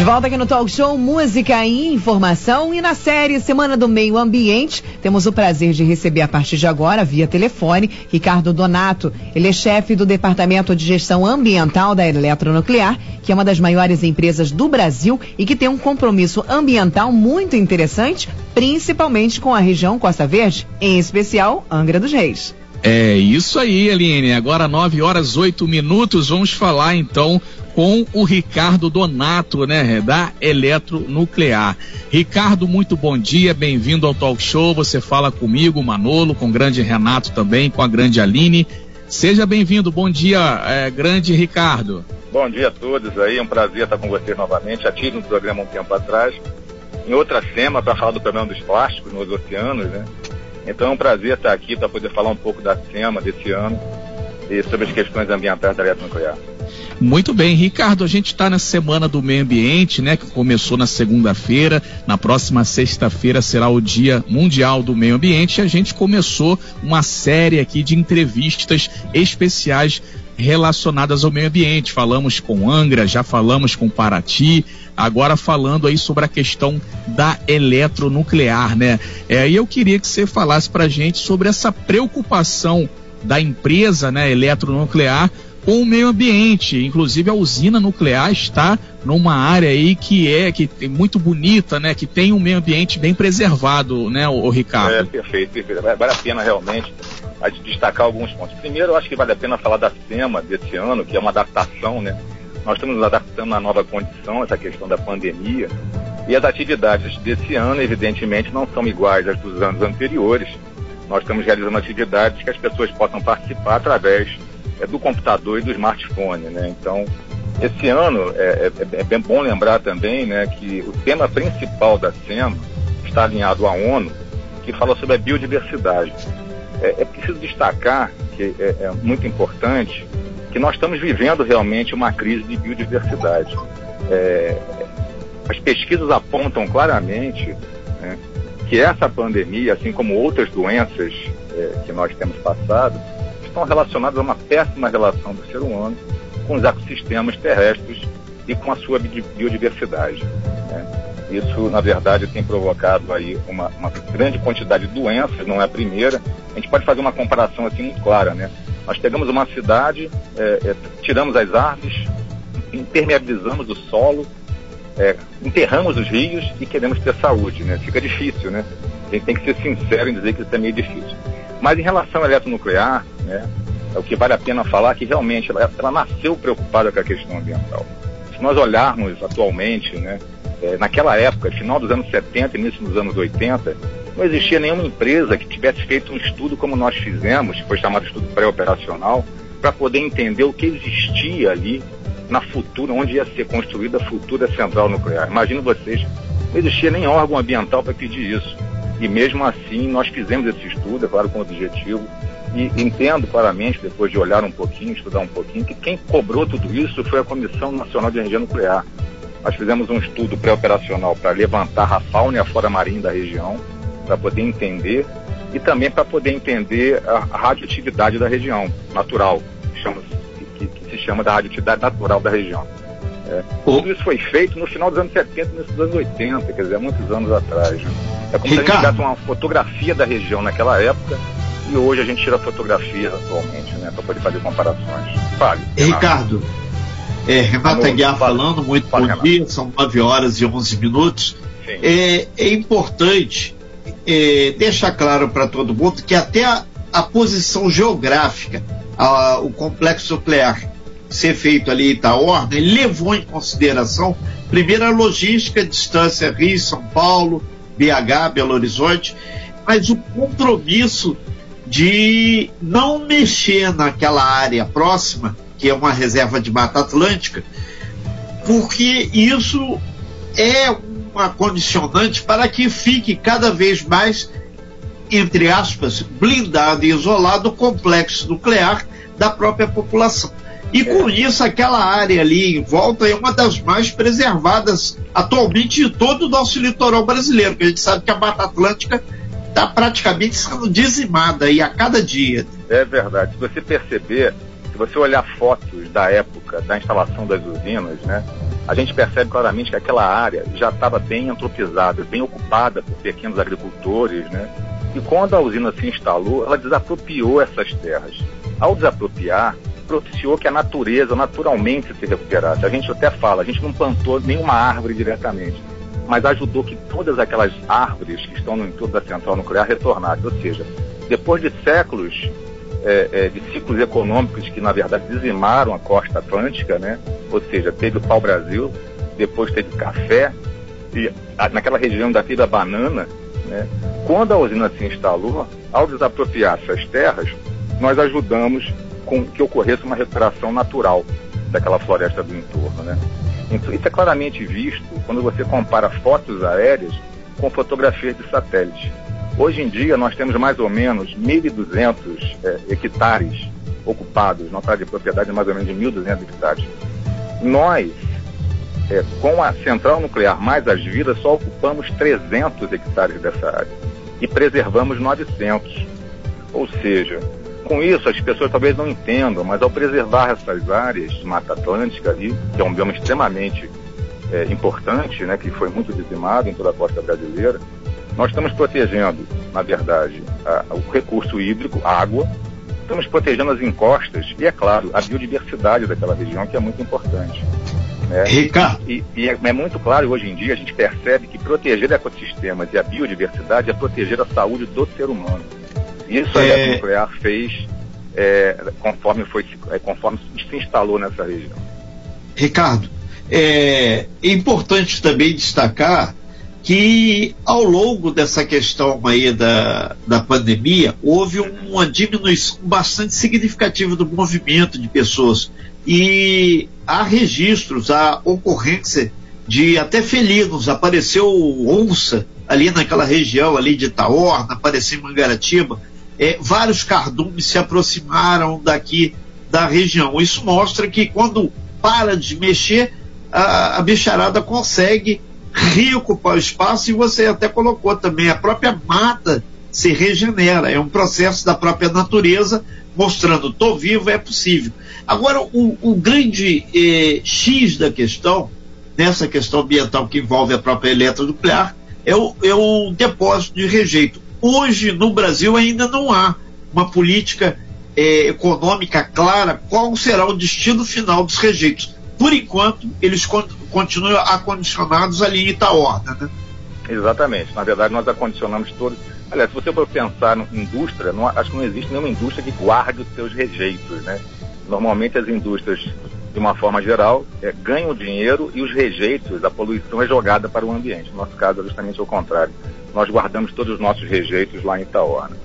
De volta aqui no Talk Show Música e Informação e na série Semana do Meio Ambiente, temos o prazer de receber a partir de agora, via telefone, Ricardo Donato. Ele é chefe do Departamento de Gestão Ambiental da Eletronuclear, que é uma das maiores empresas do Brasil e que tem um compromisso ambiental muito interessante, principalmente com a região Costa Verde, em especial Angra dos Reis. É isso aí, Aline. Agora 9 horas 8 minutos. Vamos falar então com o Ricardo Donato, né, da Eletronuclear. Ricardo, muito bom dia, bem-vindo ao Talk Show. Você fala comigo, Manolo, com o grande Renato também, com a grande Aline. Seja bem-vindo, bom dia, é, grande Ricardo. Bom dia a todos aí, é um prazer estar com vocês novamente. Já tive um programa um tempo atrás, em outra SEMA, para falar do problema dos plásticos nos oceanos, né? Então é um prazer estar aqui para poder falar um pouco da SEMA desse ano e sobre as questões ambientais da eletronuclear. Muito bem, Ricardo, a gente está na semana do meio ambiente, né? Que começou na segunda-feira. Na próxima sexta-feira será o Dia Mundial do Meio Ambiente. E a gente começou uma série aqui de entrevistas especiais relacionadas ao meio ambiente. Falamos com Angra, já falamos com Paraty, agora falando aí sobre a questão da eletronuclear, né? É, e eu queria que você falasse para a gente sobre essa preocupação da empresa, né, eletronuclear com o meio ambiente. Inclusive a usina nuclear está numa área aí que é que é muito bonita, né? Que tem um meio ambiente bem preservado, né, o, Ricardo? É, perfeito, perfeito. Vale a pena realmente a destacar alguns pontos. Primeiro, eu acho que vale a pena falar da SEMA desse ano, que é uma adaptação, né? Nós estamos nos adaptando à nova condição, essa questão da pandemia. E as atividades desse ano, evidentemente, não são iguais às dos anos anteriores. Nós estamos realizando atividades que as pessoas possam participar através é do computador e do smartphone, né? Então, esse ano é, é, é, bem bom lembrar também, né, que o tema principal da SEMA está alinhado à ONU, que fala sobre a biodiversidade. É, é preciso destacar que é, é, muito importante que nós estamos vivendo realmente uma crise de biodiversidade. É, as pesquisas apontam claramente né, que essa pandemia, assim como outras doenças é, que nós temos passado, estão relacionadas a uma péssima relação do ser humano com os ecossistemas terrestres e com a sua biodiversidade. Né? Isso, na verdade, tem provocado aí uma, uma, grande quantidade de doenças, não é a primeira. A gente pode fazer uma comparação assim muito clara, né? Nós pegamos uma cidade, é, é, tiramos as árvores, impermeabilizamos o solo, é, enterramos os rios e queremos ter saúde, né? Fica difícil, né? A gente tem que ser sincero em dizer que isso é meio difícil. Mas em relação à eletronuclear, né, é o que vale a pena falar que realmente ela, ela nasceu preocupada com a questão ambiental. Se nós olharmos atualmente, né, é, naquela época, final dos anos 70 início dos anos 80, não existia nenhuma empresa que tivesse feito um estudo como nós fizemos, que foi chamado estudo pré-operacional, para poder entender o que existia ali na futura, onde ia ser construída a futura central nuclear. Imagino vocês, não existia nem órgão ambiental para pedir isso. E mesmo assim, nós fizemos esse estudo, é claro, com o objetivo, e entendo claramente, depois de olhar um pouquinho, estudar um pouquinho, que quem cobrou tudo isso foi a Comissão Nacional de Energia Nuclear. Nós fizemos um estudo pré-operacional para levantar a fauna e a flora marinha da região, para poder entender, e também para poder entender a, radioatividade da região, natural, que, chama, que, que, se chama da radioatividade natural da região. É, tudo isso foi feito no final dos anos 70 e dos anos 80, quer dizer, muitos anos atrás. Né? É como Ricardo. se a gente tivesse uma fotografia da região naquela época e hoje a gente tira fotografias atualmente, né, para poder fazer comparações. Fale. Ricardo, é, Renata Aguiar falando, muito fala, bom dia, são 9 horas e 11 minutos. É, é, importante é, deixar claro para todo mundo que até a, a posição geográfica, a, o complexo nuclear ser feito ali em Itaorna, levou em consideração, primeiro, a logística, a distância Rio, São Paulo, BH, Belo Horizonte, mas o compromisso de não mexer naquela área próxima, que é uma reserva de Mata Atlântica, porque isso é uma condicionante para que fique cada vez mais, entre aspas, blindado e isolado o complexo nuclear da própria população. E com isso, aquela área ali em volta é uma das mais preservadas atualmente de todo o nosso litoral brasileiro, porque a gente sabe que a Mata Atlântica está praticamente sendo dizimada aí a cada dia. É verdade. Se você perceber, se você olhar fotos da época da instalação das usinas, né, a gente percebe claramente que aquela área já estava bem antropizada, bem ocupada por pequenos agricultores, né? E quando a usina se instalou, ela desapropriou essas terras. Ao desapropriar, propiciou que a natureza naturalmente se recuperasse. A gente até fala, a gente não plantou nenhuma árvore diretamente, mas ajudou que todas aquelas árvores que estão no entorno da central nuclear retornassem. Ou seja, depois de séculos é, é, de ciclos econômicos que, na verdade, dizimaram a costa atlântica, né? ou seja, teve o pau-brasil, depois teve café, e a, naquela região da teve a banana. Né? Quando a usina se instalou, ao desapropriar essas terras, nós ajudamos com que ocorresse uma recuperação natural daquela floresta do entorno. Né? Isso é claramente visto quando você compara fotos aéreas com fotografias de satélite. Hoje em dia, nós temos mais ou menos 1.200 é, hectares ocupados, nossa área de propriedade mais ou menos de 1.200 hectares. Nós, é, com a central nuclear mais as vidas, só ocupamos 300 hectares dessa área e preservamos 900. Ou seja, com isso as pessoas talvez não entendam, mas ao preservar essas áreas de Mata Atlântica ali, que é um bioma extremamente é, importante, né, que foi muito dizimado em toda a costa brasileira, nós estamos protegendo, na verdade, a, o recurso hídrico, água, estamos protegendo as encostas e, é claro, a biodiversidade daquela região, que é muito importante. Né? Ricardo. E, e é, é, muito claro, hoje em dia, a gente percebe que proteger ecossistemas e a biodiversidade é proteger a saúde do ser humano. Isso a é... nuclear fez é, conforme, foi, é, conforme se instalou nessa região. Ricardo, é importante também destacar que ao longo dessa questão aí da, da pandemia houve uma diminuição bastante significativa do movimento de pessoas. E há registros, há ocorrência de até felinos, apareceu onça ali naquela região ali de Itaorna, apareceu em Mangaratiba, é, vários cardumes se aproximaram daqui da região. Isso mostra que quando para de mexer, a, a bicharada consegue reocupar o espaço e você até colocou também a própria mata se regenera, é um processo da própria natureza mostrando estou vivo, é possível. Agora, o, o grande eh, X da questão, nessa questão ambiental que envolve a própria eletronuclear, é o, é o depósito de rejeito. Hoje, no Brasil, ainda não há uma política eh, econômica clara qual será o destino final dos rejeitos por enquanto, eles continuam acondicionados ali em Itaorna, né? Exatamente. Na verdade, nós acondicionamos todos. Aliás, se você for pensar em indústria, não, acho que não existe nenhuma indústria que guarde os seus rejeitos, né? Normalmente as indústrias, de uma forma geral, é, ganham dinheiro e os rejeitos, a poluição é jogada para o ambiente. No nosso caso é justamente o contrário. Nós guardamos todos os nossos rejeitos lá em Itaorna.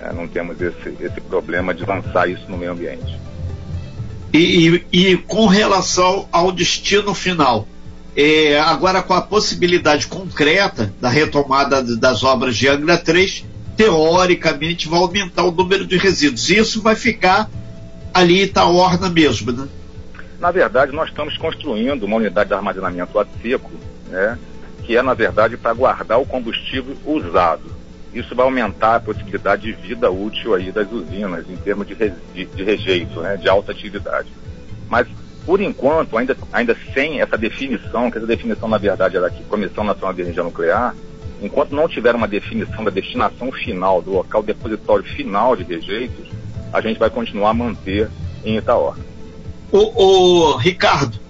É, não temos esse, esse problema de lançar isso no meio ambiente. E, e, e com relação ao destino final, é, agora com a possibilidade concreta da retomada das obras de Angra 3, teoricamente vai aumentar o número de resíduos. Isso vai ficar ali em Itaorna mesmo, né? Na verdade, nós estamos construindo uma unidade de armazenamento a seco, né, que é, na verdade, para guardar o combustível usado isso vai aumentar a possibilidade de vida útil aí das usinas em termos de, re, de, rejeito, né, de alta atividade. Mas, por enquanto, ainda, ainda sem essa definição, que essa definição, na verdade, era aqui, Comissão Nacional de Energia Nuclear, enquanto não tiver uma definição da destinação final, do local depositório final de rejeitos, a gente vai continuar a manter em Itaorna. O, o Ricardo,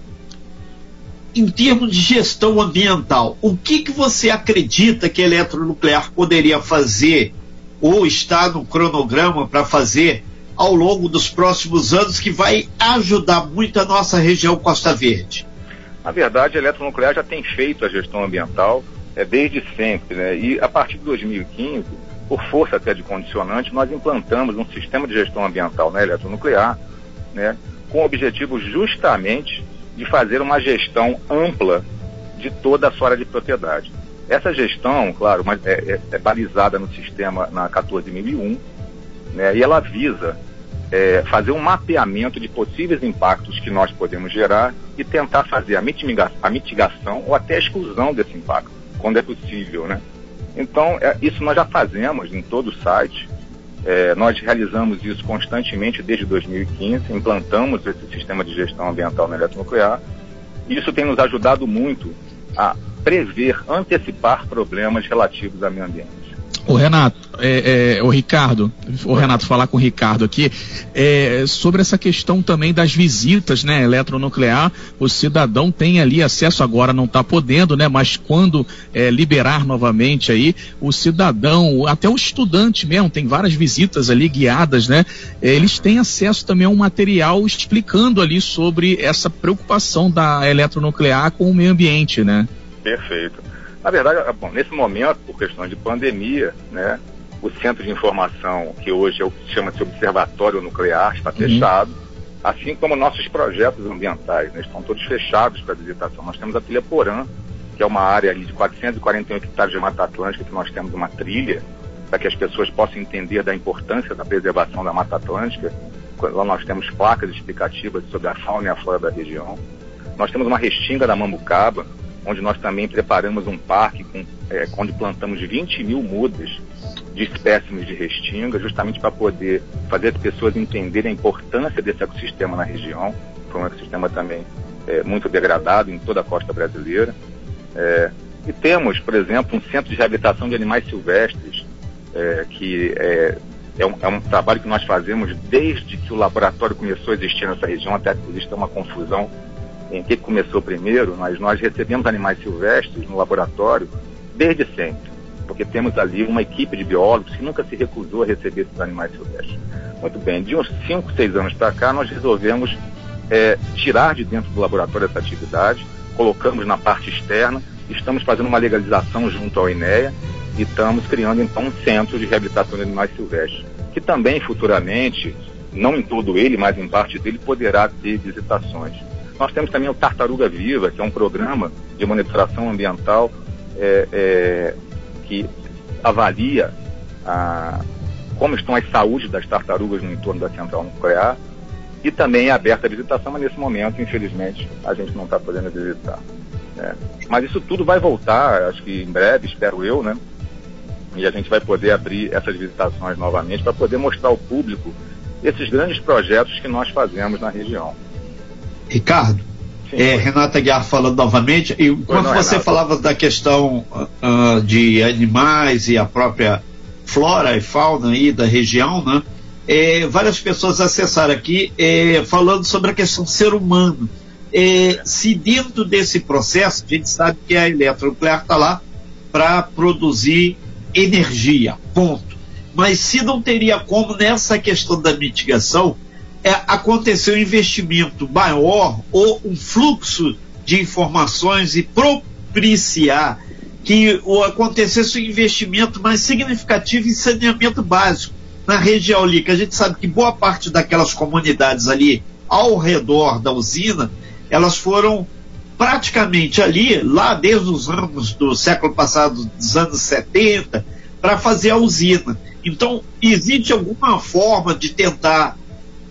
em termos de gestão ambiental, o que, que você acredita que a eletronuclear poderia fazer ou está no cronograma para fazer ao longo dos próximos anos que vai ajudar muito a nossa região Costa Verde? Na verdade, a eletronuclear já tem feito a gestão ambiental é, desde sempre, né? E a partir de 2015, por força até de condicionante, nós implantamos um sistema de gestão ambiental na eletronuclear, né? Com o objetivo justamente de fazer uma gestão ampla de toda a sua área de propriedade. Essa gestão, claro, é, é, é balizada no sistema na 14001, né, e ela visa é, fazer um mapeamento de possíveis impactos que nós podemos gerar e tentar fazer a, mitiga a mitigação ou até a exclusão desse impacto, quando é possível, né? Então, é, isso nós já fazemos em todo o site, É, nós realizamos isso constantemente desde 2015, implantamos esse sistema de gestão ambiental na eletronuclear. Isso tem nos ajudado muito a prever, antecipar problemas relativos ao meio ambiente. O Renato, é, é, o Ricardo, o Renato falar com o Ricardo aqui, é, sobre essa questão também das visitas, né, eletronuclear, o cidadão tem ali acesso agora, não está podendo, né, mas quando é, liberar novamente aí, o cidadão, até o estudante mesmo, tem várias visitas ali guiadas, né, é, eles têm acesso também a um material explicando ali sobre essa preocupação da eletronuclear com o meio ambiente, né? Perfeito. Na verdade, ah, bom, nesse momento, por questão de pandemia, né, o centro de informação, que hoje é chama-se Observatório Nuclear, está uhum. fechado, assim como nossos projetos ambientais, né, estão todos fechados para visitação. Nós temos a trilha Porã, que é uma área ali de 448 hectares de Mata Atlântica, que nós temos uma trilha para que as pessoas possam entender da importância da preservação da Mata Atlântica. Lá nós temos placas explicativas sobre a fauna e a flora da região. Nós temos uma restinga da Mambucaba, onde nós também preparamos um parque com, é, onde plantamos 20 mil mudas de espécimes de restinga, justamente para poder fazer as pessoas entenderem a importância desse ecossistema na região. Foi um ecossistema também é, muito degradado em toda a costa brasileira. É, e temos, por exemplo, um centro de reabilitação de animais silvestres, é, que é, é um, é, um, trabalho que nós fazemos desde que o laboratório começou a existir nessa região, até que existe uma confusão em que começou primeiro, mas nós recebemos animais silvestres no laboratório desde sempre, porque temos ali uma equipe de biólogos que nunca se recusou a receber esses animais silvestres. Muito bem, de uns 5, 6 anos para cá, nós resolvemos é, tirar de dentro do laboratório essa atividade, colocamos na parte externa, estamos fazendo uma legalização junto ao INEA e estamos criando então um centro de reabilitação de animais silvestres, que também futuramente, não em todo ele, mas em parte dele, poderá ter visitações. Nós temos também o Tartaruga Viva, que é um programa de monitoração ambiental é, é, que avalia a, como estão as saúdes das tartarugas no entorno da central nuclear e também é aberta a visitação, mas nesse momento, infelizmente, a gente não está podendo visitar. Né? Mas isso tudo vai voltar, acho que em breve, espero eu, né? E a gente vai poder abrir essas visitações novamente para poder mostrar ao público esses grandes projetos que nós fazemos na região. Ricardo, é, Renata Guiar falando novamente, e quando não, você Renata. falava da questão uh, de animais e a própria flora e fauna aí da região, né? É, várias pessoas acessaram aqui é, falando sobre a questão do ser humano. É, se dentro desse processo, a gente sabe que a eletronuclear está lá para produzir energia, ponto. Mas se não teria como nessa questão da mitigação, é, aconteceu um investimento maior ou um fluxo de informações e propiciar que o, acontecesse um investimento mais significativo em saneamento básico na região ali, que a gente sabe que boa parte daquelas comunidades ali ao redor da usina, elas foram praticamente ali, lá desde os anos do século passado, dos anos 70, para fazer a usina. Então, existe alguma forma de tentar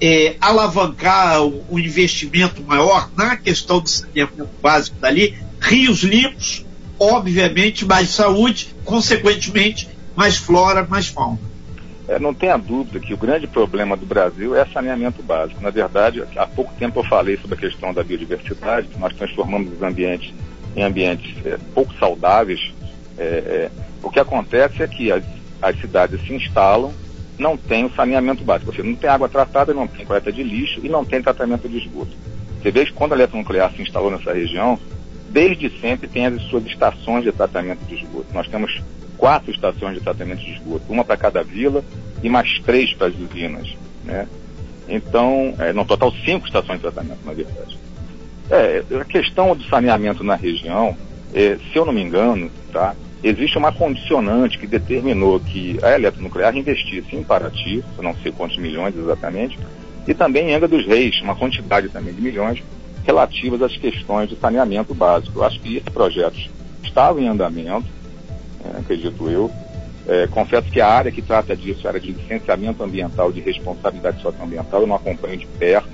é, alavancar o, o, investimento maior na questão do saneamento básico dali, rios limpos, obviamente mais saúde, consequentemente mais flora, mais fauna. É, não tenha dúvida que o grande problema do Brasil é saneamento básico. Na verdade, há pouco tempo eu falei sobre a questão da biodiversidade, nós transformamos os ambientes em ambientes é, pouco saudáveis. É, é o que acontece é que as, as cidades se instalam não tem o saneamento básico. Seja, não tem água tratada, não tem coleta de lixo e não tem tratamento de esgoto. Você vê que quando a eletronuclear se instalou nessa região, desde sempre tem as suas estações de tratamento de esgoto. Nós temos quatro estações de tratamento de esgoto, uma para cada vila e mais três para as usinas. Né? Então, é, no total, cinco estações de tratamento, na verdade. É, a questão do saneamento na região, é, se eu não me engano, tá, existe uma condicionante que determinou que a eletronuclear investisse em Paraty, não sei quantos milhões exatamente, e também em Angra dos Reis, uma quantidade também de milhões relativas às questões de saneamento básico. Eu acho que esses projetos estavam em andamento, é, acredito eu. É, confesso que a área que trata disso, a área de licenciamento ambiental, de responsabilidade socioambiental, eu não acompanho de perto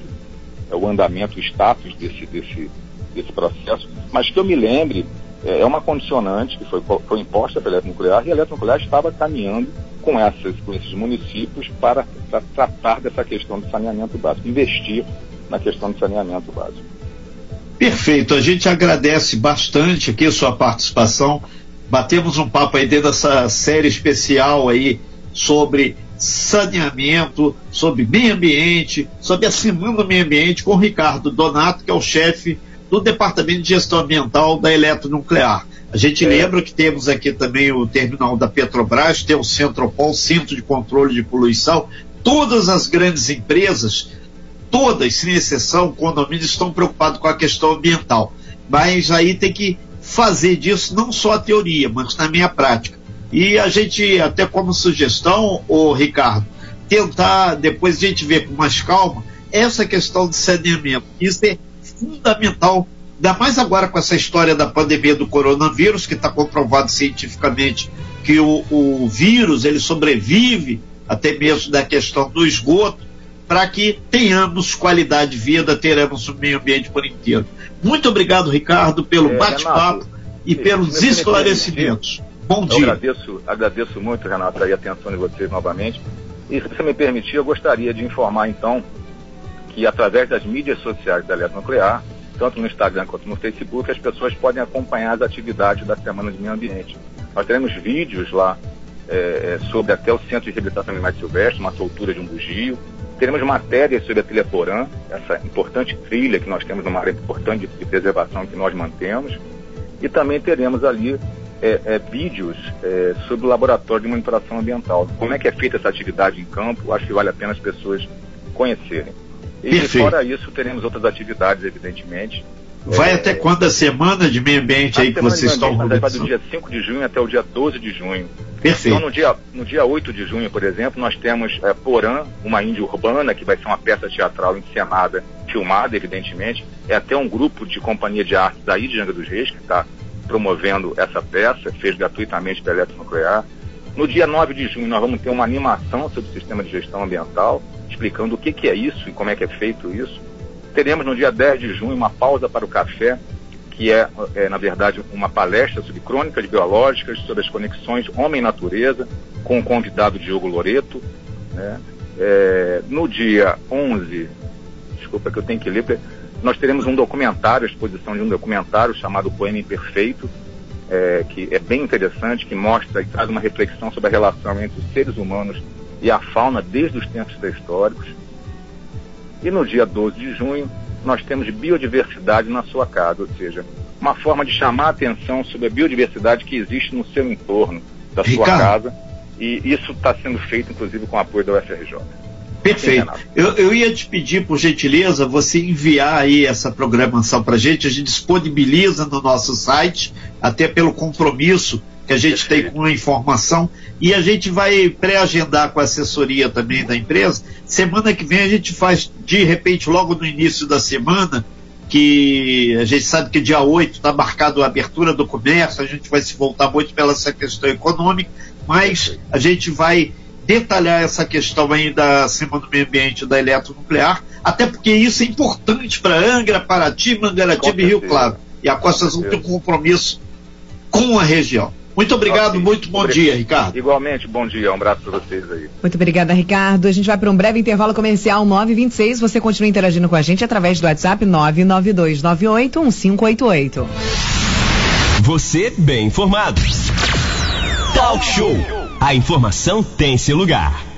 é, o andamento, o status desse, desse, desse processo, mas que eu me lembre, é, é uma condicionante que foi, foi imposta pela eletronuclear e a eletronuclear estava caminhando com, essas, com esses municípios para, para tratar dessa questão do saneamento básico, investir na questão do saneamento básico. Perfeito, a gente agradece bastante aqui a sua participação. Batemos um papo aí dentro dessa série especial aí sobre saneamento, sobre meio ambiente, sobre a Semana do Meio Ambiente com o Ricardo Donato, que é o chefe do Departamento de Gestão Ambiental da Eletronuclear. A gente é. lembra que temos aqui também o terminal da Petrobras, tem o Centropol, Centro de Controle de Poluição. Todas as grandes empresas, todas, sem exceção, condomínios, estão preocupados com a questão ambiental. Mas aí tem que fazer disso não só a teoria, mas também a prática. E a gente, até como sugestão, o Ricardo, tentar depois a gente ver com mais calma essa questão de saneamento. Isso é fundamental, ainda mais agora com essa história da pandemia do coronavírus, que está comprovado cientificamente que o, o vírus ele sobrevive até mesmo da questão do esgoto, para que tenhamos qualidade de vida, teremos o meio ambiente por inteiro. Muito obrigado, Ricardo, pelo é, bate-papo e pelos esclarecimentos. Bom dia. Eu agradeço, agradeço muito, Renato, a atenção de vocês novamente. E se você me permitir, eu gostaria de informar então que através das mídias sociais da Eletronuclear, tanto no Instagram quanto no Facebook, as pessoas podem acompanhar as atividades da Semana de Meio Ambiente. Nós teremos vídeos lá é, sobre até o Centro de Reabilitação Animais Silvestres, uma soltura de um bugio. Teremos matérias sobre a trilha Porã, essa importante trilha que nós temos, uma área importante de preservação que nós mantemos. E também teremos ali é, é, vídeos é, sobre o laboratório de monitoração ambiental. Como é que é feita essa atividade em campo, acho que vale a pena as pessoas conhecerem. E Perfeito. fora isso, teremos outras atividades, evidentemente. Vai é, até quando a semana de meio ambiente aí que vocês estão Vai do dia 5 de junho até o dia 12 de junho. Perfeito. Então, no dia, no dia 8 de junho, por exemplo, nós temos é, Porã, uma índia urbana, que vai ser uma peça teatral encenada, filmada, evidentemente. É até um grupo de companhia de arte daí de Janga dos Reis, que está promovendo essa peça, fez gratuitamente pela Eletronuclear. No dia 9 de junho, nós vamos ter uma animação sobre o sistema de gestão ambiental, explicando o que, que é isso e como é que é feito isso. Teremos no dia 10 de junho uma pausa para o café, que é, é na verdade, uma palestra sobre crônicas biológicas, sobre as conexões homem-natureza, com o convidado Diogo Loreto. Né? É, no dia 11, desculpa que eu tenho que ler, nós teremos um documentário, a exposição de um documentário chamado Poema Imperfeito, é, que é bem interessante, que mostra e traz uma reflexão sobre a relação entre os seres humanos e a fauna desde os tempos pré-históricos. E no dia 12 de junho, nós temos biodiversidade na sua casa, ou seja, uma forma de chamar a atenção sobre a biodiversidade que existe no seu entorno, da Ricardo. sua casa. E isso está sendo feito, inclusive, com o apoio da UFRJ. Perfeito. Eu, eu ia te pedir, por gentileza, você enviar aí essa programação para a gente. A gente disponibiliza no nosso site, até pelo compromisso que a gente tem com a informação. E a gente vai pré-agendar com a assessoria também da empresa. Semana que vem a gente faz, de repente, logo no início da semana, que a gente sabe que dia 8 está marcado a abertura do comércio, a gente vai se voltar muito pela essa questão econômica, mas a gente vai detalhar essa questão aí da Semana do Meio Ambiente da Eletronuclear, até porque isso é importante para Angra, Paraty, Mangaratiba e Rio Claro. E a Costa Azul tem um compromisso com a região. Muito obrigado, muito bom obrigado. dia, Ricardo. Igualmente, bom dia, um abraço para vocês aí. Muito obrigada, Ricardo. A gente vai para um breve intervalo comercial 926. Você continua interagindo com a gente através do WhatsApp 992981588. Você bem informado. Talk Show. A informação tem seu lugar.